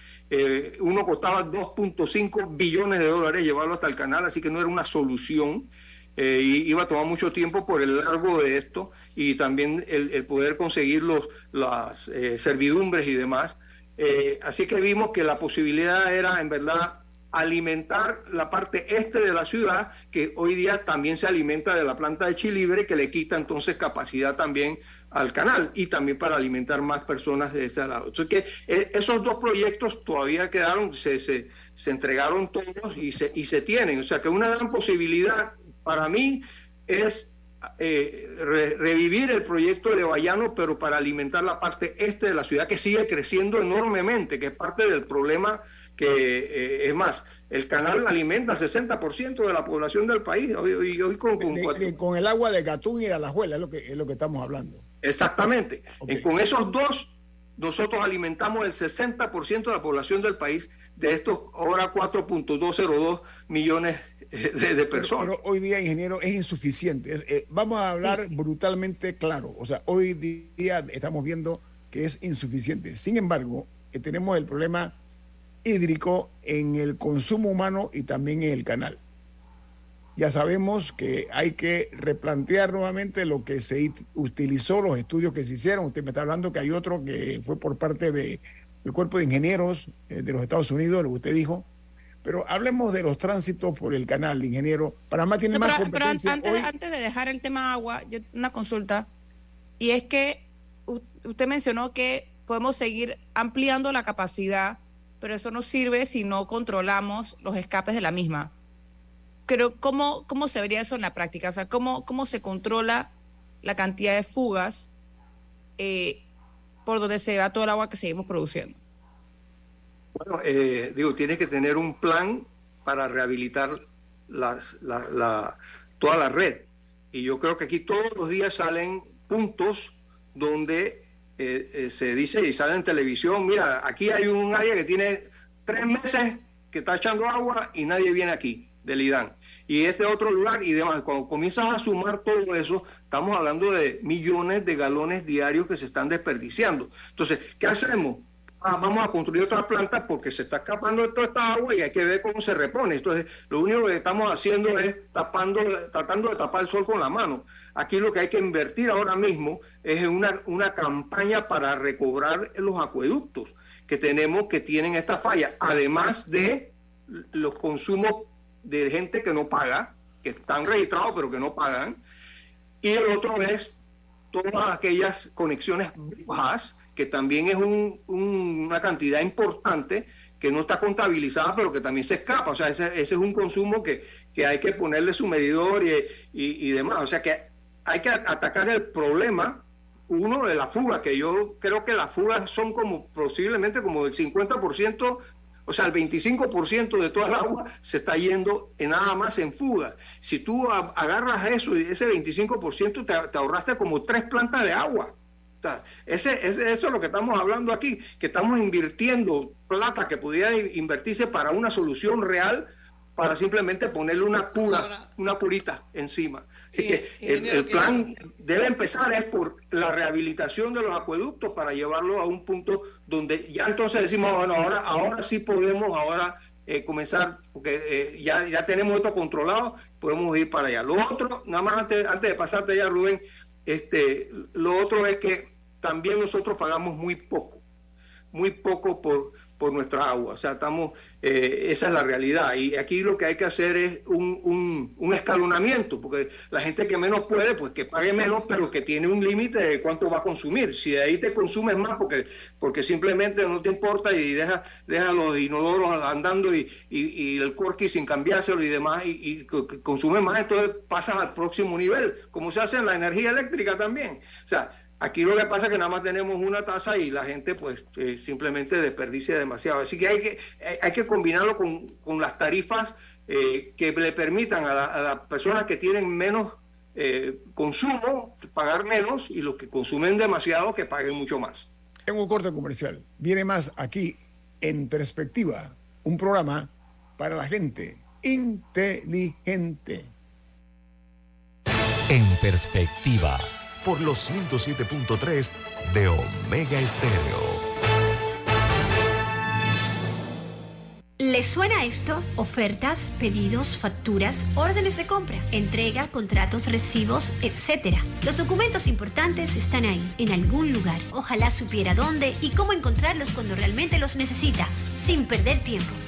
uno costaba 2.5 billones de dólares llevarlo hasta el canal, así que no era una solución. y iba a tomar mucho tiempo por el largo de esto y también el, el poder conseguir los, las eh, servidumbres y demás. Eh, así que vimos que la posibilidad era, en verdad, alimentar la parte este de la ciudad, que hoy día también se alimenta de la planta de Chilibre, que le quita entonces capacidad también al canal y también para alimentar más personas de este lado. Entonces, que eh, esos dos proyectos todavía quedaron, se, se, se entregaron todos y se, y se tienen. O sea, que una gran posibilidad para mí es eh, re, revivir el proyecto de Bayano, pero para alimentar la parte este de la ciudad que sigue creciendo enormemente, que es parte del problema que eh, es más, el canal alimenta 60% de la población del país. Hoy, hoy, hoy con, con, de, de, con, el agua de Gatún y de Alajuela es lo que, es lo que estamos hablando. Exactamente. Okay. con esos dos, nosotros alimentamos el 60% de la población del país, de estos ahora 4.202 millones de, de personas. Pero, pero, hoy día, ingeniero, es insuficiente. Es, eh, vamos a hablar sí. brutalmente claro. O sea, hoy día estamos viendo que es insuficiente. Sin embargo, eh, tenemos el problema hídrico en el consumo humano y también en el canal. Ya sabemos que hay que replantear nuevamente lo que se utilizó, los estudios que se hicieron. Usted me está hablando que hay otro que fue por parte del de Cuerpo de Ingenieros eh, de los Estados Unidos, lo que usted dijo, pero hablemos de los tránsitos por el canal, ingeniero. Panamá tiene no, más pero, competencia. Pero antes, hoy... antes, de dejar el tema agua, yo, una consulta. Y es que usted mencionó que podemos seguir ampliando la capacidad, pero eso no sirve si no controlamos los escapes de la misma. Pero ¿cómo, cómo se vería eso en la práctica? O sea, ¿cómo, cómo se controla la cantidad de fugas eh, por donde se va todo el agua que seguimos produciendo? Bueno, eh, digo, tiene que tener un plan para rehabilitar la, toda la red. Y yo creo que aquí todos los días salen puntos donde eh, eh, se dice y sale en televisión, mira, aquí hay un área que tiene tres meses que está echando agua y nadie viene aquí, del IDAN. Y este otro lugar y demás, cuando comienzas a sumar todo eso, estamos hablando de millones de galones diarios que se están desperdiciando. Entonces, ¿qué hacemos? ah, vamos a construir otras plantas porque se está escapando de toda esta agua y hay que ver cómo se repone. Entonces, lo único que estamos haciendo es tapando, tratando de tapar el sol con la mano. Aquí lo que hay que invertir ahora mismo es en una, una campaña para recobrar los acueductos que tenemos que tienen esta falla, además de los consumos de gente que no paga, que están registrados pero que no pagan, y el otro es todas aquellas conexiones bajas, que también es una cantidad importante que no está contabilizada, pero que también se escapa. O sea, ese, es un consumo que, que, hay que ponerle su medidor y, y, demás. O sea, que hay que atacar el problema, uno, de la fuga, que yo creo que las fugas son como posiblemente como del 50% o sea, el 25% de toda el (laughs) agua se está yendo en nada más en fuga. Si tú agarras eso y ese 25% te, ahorraste como tres plantas de agua. ese, eso es lo que estamos hablando aquí, que estamos invirtiendo plata que pudiera invertirse para una solución real para simplemente ponerle una pura, una purita encima. Así que el, plan debe empezar es por la rehabilitación de los acueductos para llevarlo a un punto donde ya entonces decimos, bueno, ahora, ahora sí podemos ahora eh, comenzar, porque eh, ya, ya tenemos esto controlado, podemos ir para allá. Lo otro, nada más antes, antes de pasarte ya, Rubén, este, lo otro es que también nosotros pagamos muy poco, muy poco por, por nuestra agua. O sea, estamos, eh, esa es la realidad. Y aquí lo que hay que hacer es un, un, escalonamiento, porque la gente que menos puede, pues que pague menos, pero que tiene un límite de cuánto va a consumir. Si de ahí te consumes más, porque, porque simplemente no te importa y deja, deja los inodoros andando y, y, el corky sin cambiárselo y demás, y, y consume más, entonces pasas al próximo nivel, como se hace en la energía eléctrica también. O sea, Aquí lo que pasa es que nada más tenemos una tasa y la gente pues eh, simplemente desperdicia demasiado. Así que hay que, eh, hay que combinarlo con, las tarifas eh, que le permitan a, las personas que tienen menos consumo pagar menos y los que consumen demasiado que paguen mucho más. En un corte comercial, viene más aquí en perspectiva, un programa para la gente inteligente. En perspectiva por los 107.3 de Omega Estéreo. ¿Les suena esto? Ofertas, pedidos, facturas, órdenes de compra, entrega, contratos, recibos, etc. Los documentos importantes están ahí, en algún lugar. Ojalá supiera dónde y cómo encontrarlos cuando realmente los necesita, sin perder tiempo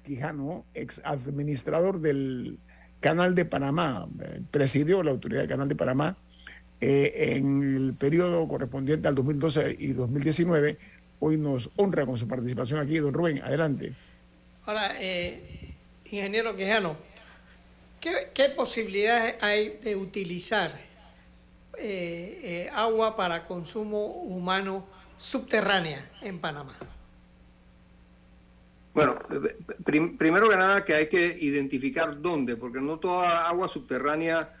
Quijano, ex administrador del Canal de Panamá, eh, presidió la autoridad del Canal de Panamá eh, en el periodo correspondiente al 2012 y 2019. Hoy nos honra con su participación aquí. Don Rubén, adelante. Ahora, eh, ingeniero Quijano, ¿qué, posibilidades hay de utilizar agua para consumo humano subterránea en Panamá? Bueno, primero que nada que hay que identificar dónde, porque no toda agua subterránea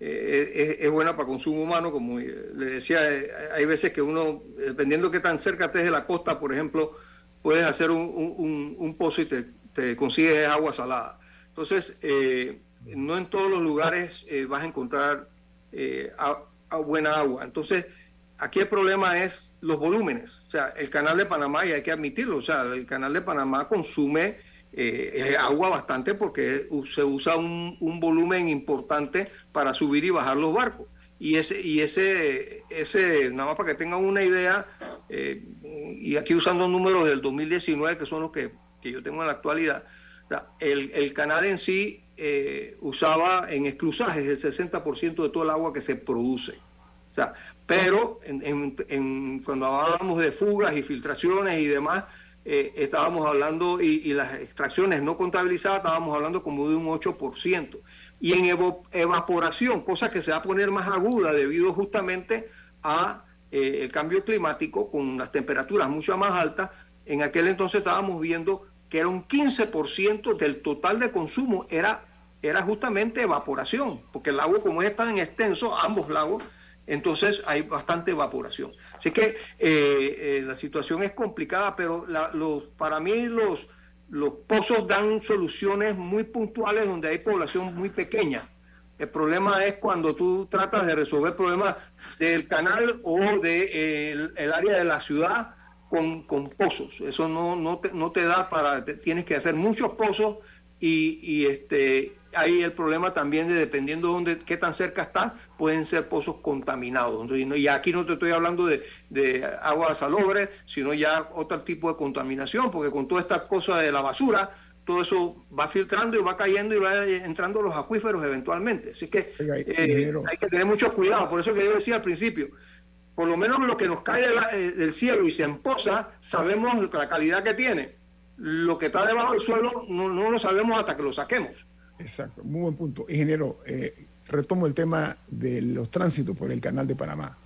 eh, es, buena para consumo humano, como le decía, eh, hay veces que uno, dependiendo de qué tan cerca estés de la costa, por ejemplo, puedes hacer un, pozo y te, te consigues agua salada. Entonces, eh, no en todos los lugares eh, vas a encontrar buena agua. Entonces, aquí el problema es los volúmenes. O sea, el canal de Panamá, y hay que admitirlo, o sea, el canal de Panamá consume agua bastante porque se usa un, volumen importante para subir y bajar los barcos. Y ese, y ese, ese nada más para que tengan una idea, y aquí usando números del 2019, que son los que, yo tengo en la actualidad, el, canal en sí eh, usaba en exclusajes el 60% de todo el agua que se produce. Pero en, cuando hablábamos de fugas y filtraciones y demás, eh, estábamos hablando, y, las extracciones no contabilizadas, estábamos hablando como de un 8%. Y en evaporación, cosa que se va a poner más aguda debido justamente a eh, el cambio climático con las temperaturas mucho más altas, en aquel entonces estábamos viendo que era un 15% del total de consumo, era, era justamente evaporación, porque el lago como es tan extenso, ambos lagos, entonces hay bastante evaporación. Así que eh, eh, la situación es complicada, pero los, para mí los, los pozos dan soluciones muy puntuales donde hay población muy pequeña. El problema es cuando tú tratas de resolver problemas del canal o del de, el, área de la ciudad con, con pozos. Eso no, no, te, no te da para, tienes que hacer muchos pozos y, y este, hay el problema también de dependiendo de dónde, qué tan cerca está, pueden ser pozos contaminados. Y aquí no te estoy hablando de, de agua salobre, sino ya otro tipo de contaminación, porque con toda esta cosa de la basura, todo eso va filtrando y va cayendo y va entrando los acuíferos eventualmente. Así que eh, hay que tener mucho cuidado. Por eso que yo decía al principio, por lo menos lo que nos cae eh, del cielo y se emposa, sabemos la calidad que tiene. Lo que está debajo del suelo no, lo sabemos hasta que lo saquemos. Exacto, muy buen punto. Ingeniero, eh, retomo el tema de los tránsitos por el canal de Panamá.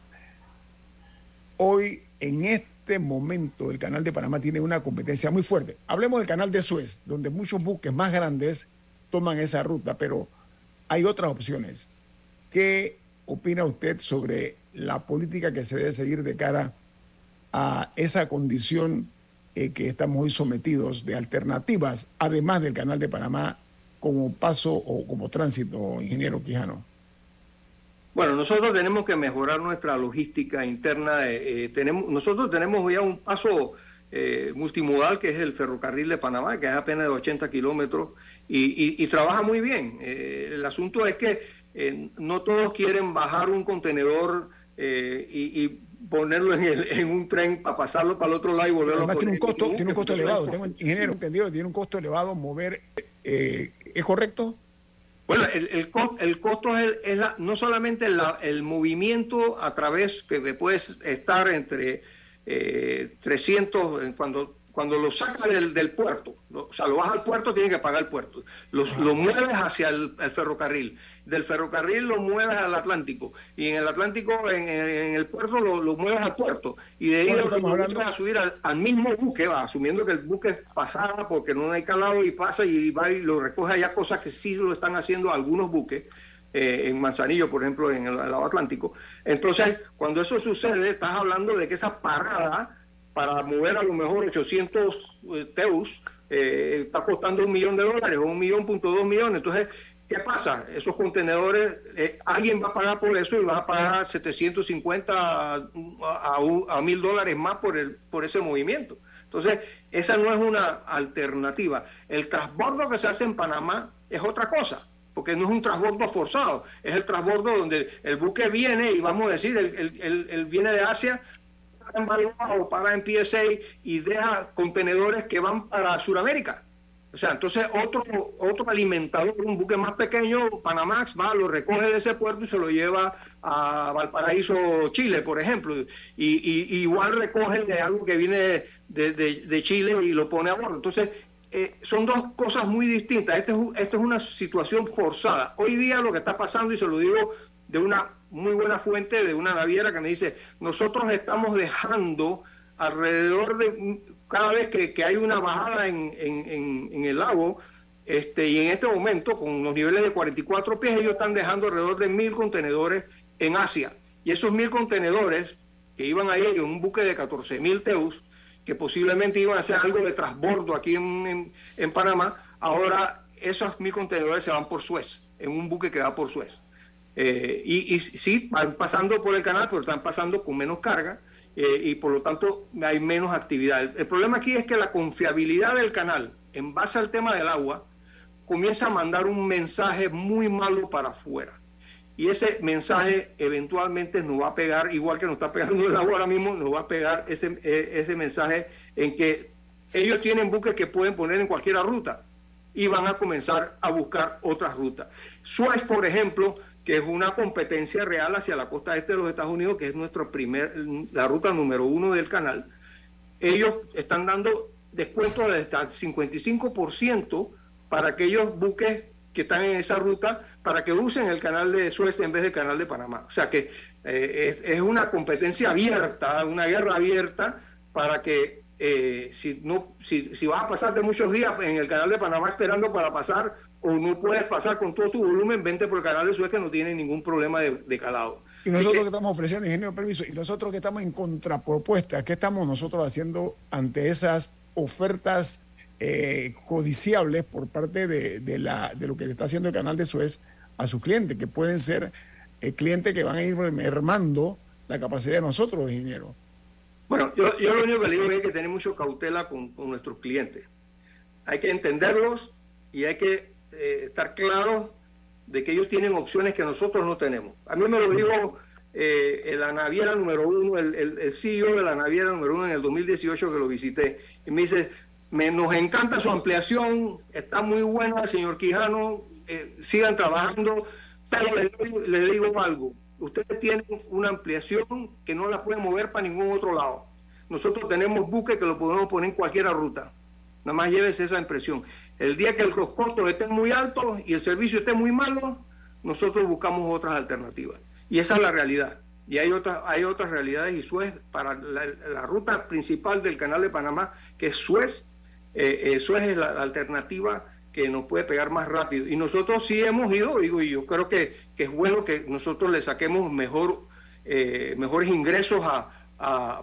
Hoy, en este momento el canal de Panamá tiene una competencia muy fuerte. Hablemos del canal de Suez, donde muchos buques más grandes toman esa ruta, pero hay otras opciones. ¿Qué opina usted sobre la política que se debe seguir de cara a esa condición eh, que estamos hoy sometidos de alternativas, además del canal de Panamá, como paso o como tránsito, ingeniero Quijano? Bueno, nosotros tenemos que mejorar nuestra logística interna. Eh, eh, tenemos, nosotros tenemos ya un paso eh, multimodal que es el ferrocarril de Panamá, que es apenas de 80 kilómetros y, trabaja muy bien. el asunto es que no todos quieren bajar un contenedor y, ponerlo en, un tren para pasarlo para el otro lado y volverlo Además, tiene un costo, tiene un costo elevado. Tengo ingeniero entendido tiene un costo elevado mover. ¿Es correcto? Bueno, el, el, costo es, no solamente el movimiento a través que, puedes estar entre 300, eh, cuando cuando lo sacas del, puerto, o sea, lo vas al puerto, tienes que pagar el puerto. lo mueves hacia el, ferrocarril. Del ferrocarril lo mueves al Atlántico. Y en el Atlántico, en, el puerto, lo, mueves al puerto. Y de ahí lo, vas a subir al, mismo buque, va, asumiendo que el buque es pasada porque no hay calado y pasa y va y lo recoge allá, cosas que sí lo están haciendo algunos buques. Eh, en Manzanillo, por ejemplo, en el, el lado Atlántico. Entonces, cuando eso sucede, estás hablando de que esa parada para mover a lo mejor 800 eh, teus eh, está costando un millón de dólares o un millón punto dos millones. Entonces, ¿qué pasa? Esos contenedores, eh, alguien va a pagar por eso y va a pagar 750 a, a, mil dólares más por, el, por ese movimiento. Entonces, esa no es una alternativa. El transbordo que se hace en Panamá es otra cosa porque no es un transbordo forzado, es el transbordo donde el buque viene y vamos a decir, el viene de Asia, en o para en PSA y deja contenedores que van para Sudamérica. O sea, entonces otro, otro alimentador, un buque más pequeño, Panamax, va, lo recoge de ese puerto y se lo lleva a Valparaíso, Chile, por ejemplo. Y, igual recoge de algo que viene de, Chile y lo pone a bordo. Entonces, eh, son dos cosas muy distintas. Este es una situación forzada. Hoy día lo que está pasando, y se lo digo de una muy buena fuente de una naviera que me dice, nosotros estamos dejando alrededor de, cada vez que, hay una bajada en, en, el lago, este, y en este momento, con los niveles de 44 pies, ellos están dejando alrededor de mil contenedores en Asia. Y esos mil contenedores que iban a ir en un buque de 14 mil teus, que posiblemente iban a hacer algo de transbordo aquí en, Panamá, ahora esos mil contenedores se van por Suez, en un buque que va por Suez. Eh, y, y, sí, van pasando por el canal, pero están pasando con menos carga eh, y por lo tanto hay menos actividad. El, problema aquí es que la confiabilidad del canal, en base al tema del agua, comienza a mandar un mensaje muy malo para afuera. Y ese mensaje eventualmente nos va a pegar, igual que nos está pegando el agua ahora mismo, nos va a pegar ese, e, ese mensaje en que ellos tienen buques que pueden poner en cualquier ruta y van a comenzar a buscar otras rutas. Suez, por ejemplo, que es una competencia real hacia la costa este de los Estados Unidos, que es nuestro primer, la ruta número uno del canal, ellos están dando descuentos de hasta el 55% para aquellos buques que están en esa ruta para que usen el canal de Suez en vez del canal de Panamá. O sea que eh, es, una competencia abierta, una guerra abierta para que eh, si no si, si vas a pasar de muchos días en el canal de Panamá esperando para pasar o no puedes pasar con todo tu volumen, vente por el canal de Suez que no tiene ningún problema de, calado. Y nosotros que, estamos ofreciendo, ingeniero, permiso, y nosotros que estamos en contrapropuesta, ¿qué estamos nosotros haciendo ante esas ofertas eh, codiciables por parte de, la, de lo que le está haciendo el canal de Suez a sus clientes, que pueden ser eh, clientes que van a ir mermando la capacidad de nosotros, ingeniero. Bueno, yo, yo, lo único que le digo es que tener mucho cautela con, nuestros clientes. Hay que entenderlos y hay que eh, estar claros de que ellos tienen opciones que nosotros no tenemos. A mí me lo dijo eh, la naviera número uno, el, el, CEO de la naviera número uno en el 2018 que lo visité, y me dice, me, nos encanta su ampliación, está muy buena, señor Quijano, eh, sigan trabajando, pero le, digo algo, ustedes tienen una ampliación que no la pueden mover para ningún otro lado. Nosotros tenemos buques que lo podemos poner en cualquier ruta. Nada más llévese esa impresión. El día que los costos estén muy altos y el servicio esté muy malo, nosotros buscamos otras alternativas. Y esa es la realidad. Y hay otras, hay otras realidades y Suez, para la ruta principal del canal de Panamá, que es Suez, eh, eso es la, alternativa que nos puede pegar más rápido. Y nosotros sí hemos ido, digo, y yo creo que, es bueno que nosotros le saquemos mejor, eh, mejores ingresos a,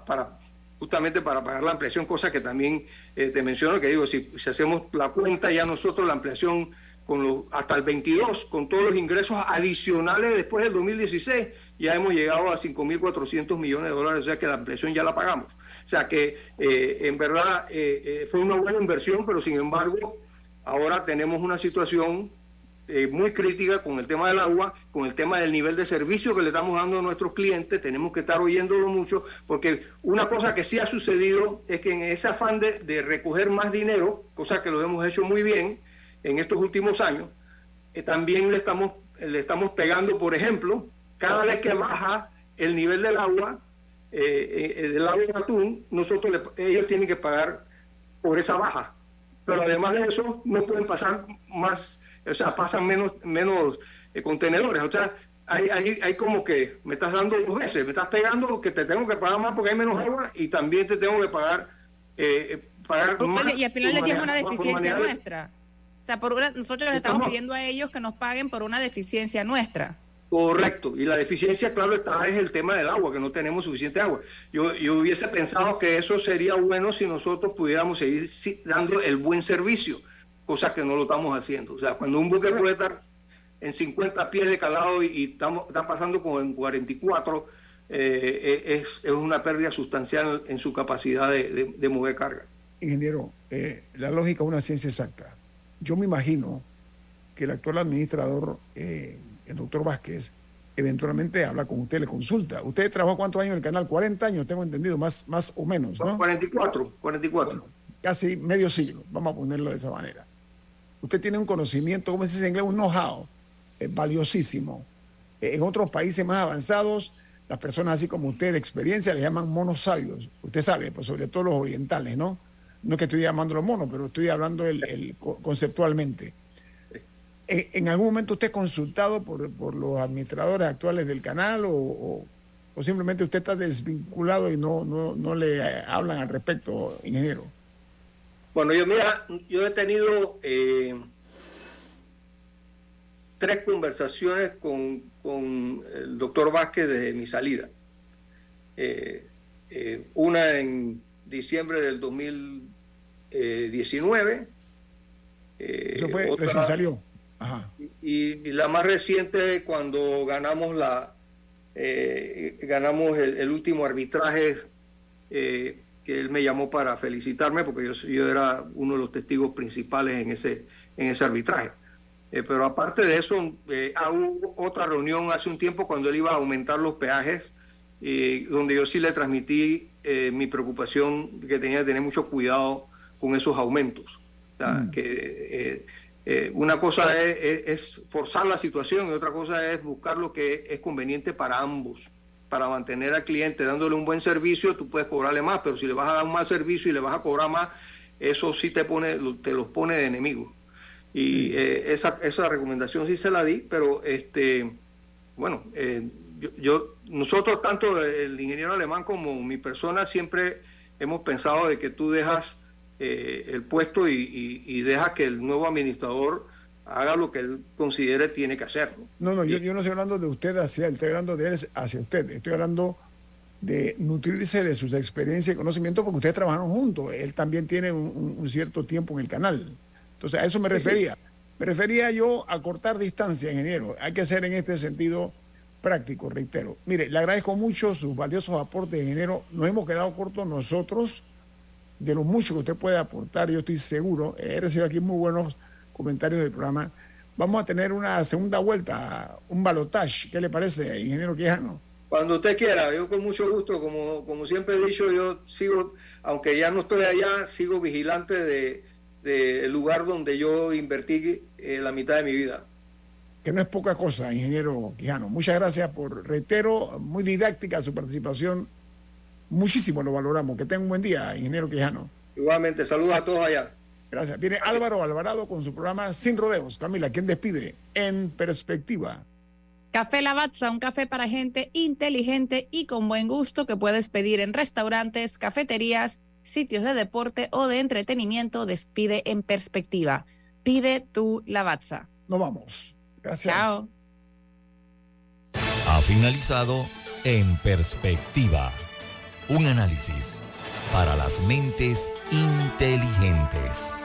para justamente para pagar la ampliación, cosa que también eh, te menciono, que digo, si, si, hacemos la cuenta ya nosotros la ampliación con los, hasta el 22, con todos los ingresos adicionales después del 2016, ya hemos llegado a 5.400 millones de dólares, o sea que la ampliación ya la pagamos. O sea que eh, en verdad eh, eh, fue una buena inversión, pero sin embargo ahora tenemos una situación muy crítica con el tema del agua, con el tema del nivel de servicio que le estamos dando a nuestros clientes, tenemos que estar oyéndolo mucho, porque una cosa que sí ha sucedido es que en ese afán de, recoger más dinero, cosa que lo hemos hecho muy bien en estos últimos años, también le estamos, le estamos pegando, por ejemplo, cada vez que baja el nivel del agua, eh, eh, del lado de atún, nosotros ellos tienen que pagar por esa baja. Pero además de eso, no pueden pasar más, o sea, pasan menos, menos eh, contenedores. O sea, hay, hay, hay, como que me estás dando dos veces, me estás pegando que te tengo que pagar más porque hay menos agua y también te tengo que pagar, eh, pagar más. Y al final le tiene una deficiencia nuestra. O sea, por nosotros les estamos pidiendo a ellos que nos paguen por una deficiencia nuestra. Correcto, y la deficiencia, claro está, es el tema del agua, que no tenemos suficiente agua. Yo, yo hubiese pensado que eso sería bueno si nosotros pudiéramos seguir dando el buen servicio, cosa que no lo estamos haciendo. O sea, cuando un buque puede estar en 50 pies de calado y, estamos, está pasando como en 44, eh, eh, es, es, una pérdida sustancial en su capacidad de, mover carga. Ingeniero, eh, la lógica es una ciencia exacta. Yo me imagino que el actual administrador el doctor Vázquez eventualmente habla con usted, le consulta. ¿Usted trabajó cuántos años en el canal? 40 años, tengo entendido, más, más o menos, ¿no? 44, 44. casi medio siglo, vamos a ponerlo de esa manera. Usted tiene un conocimiento, ¿cómo se dice en inglés? Un know-how eh, valiosísimo. Eh, en otros países más avanzados, las personas así como usted de experiencia le llaman monos sabios. Usted sabe, pues sobre todo los orientales, ¿no? No es que estoy llamándolo monos, pero estoy hablando el, conceptualmente. ¿En algún momento usted ha consultado por, los administradores actuales del canal o, simplemente usted está desvinculado y no, no, le hablan al respecto, ingeniero? Bueno, yo mira, yo he tenido eh, tres conversaciones con, el doctor Vázquez desde mi salida. Eh, eh, una en diciembre del 2019. Eso fue, recién salió. Ajá. Y, la más reciente cuando ganamos la ganamos el, último arbitraje que él me llamó para felicitarme porque yo, yo era uno de los testigos principales en ese en ese arbitraje. Eh, pero aparte de eso, eh, hubo otra reunión hace un tiempo cuando él iba a aumentar los peajes, eh, donde yo sí le transmití mi preocupación que tenía que tener mucho cuidado con esos aumentos. Mm. que una cosa es, forzar la situación y otra cosa es buscar lo que es conveniente para ambos. Para mantener al cliente dándole un buen servicio, tú puedes cobrarle más, pero si le vas a dar un mal servicio y le vas a cobrar más, eso sí te pone, te los pone de enemigos. Y eh, esa, esa recomendación sí se la di, pero este, bueno, eh, yo, nosotros, tanto el ingeniero alemán como mi persona, siempre hemos pensado de que tú dejas eh, el puesto y, y, dejas que el nuevo administrador haga lo que él considere tiene que hacer. No, no, yo, yo, no estoy hablando de usted hacia él, estoy hablando de él hacia usted. Estoy hablando de nutrirse de sus experiencias y conocimientos porque ustedes trabajaron juntos. Él también tiene un cierto tiempo en el canal. Entonces, a eso me refería. Me refería yo a cortar distancia, ingeniero. Hay que ser en este sentido práctico, reitero. Mire, le agradezco mucho sus valiosos aportes, ingeniero. Nos hemos quedado cortos nosotros de lo mucho que usted puede aportar. Yo estoy seguro. He recibido aquí muy buenos comentarios del programa. Vamos a tener una segunda vuelta, un balotage. ¿Qué le parece, ingeniero Quijano? Cuando usted quiera, yo con mucho gusto, como, como siempre he dicho, yo sigo, aunque ya no estoy allá, sigo vigilante de, del lugar donde yo invertí eh, la mitad de mi vida. Que no es poca cosa, ingeniero Quijano. Muchas gracias por, reitero, muy didáctica su participación. Muchísimo lo valoramos. Que tenga un buen día, ingeniero Quijano. Igualmente, saludos a todos allá. Gracias. Viene Álvaro Alvarado con su programa Sin Rodeos. Camila, ¿quién despide? En perspectiva. Café Lavazza, un café para gente inteligente y con buen gusto que puedes pedir en restaurantes, cafeterías sitios de deporte o de entretenimiento, despide en perspectiva. Pide tu Lavazza. Nos vamos. Gracias. Chao. Ha finalizado En Perspectiva. Un análisis para las mentes inteligentes.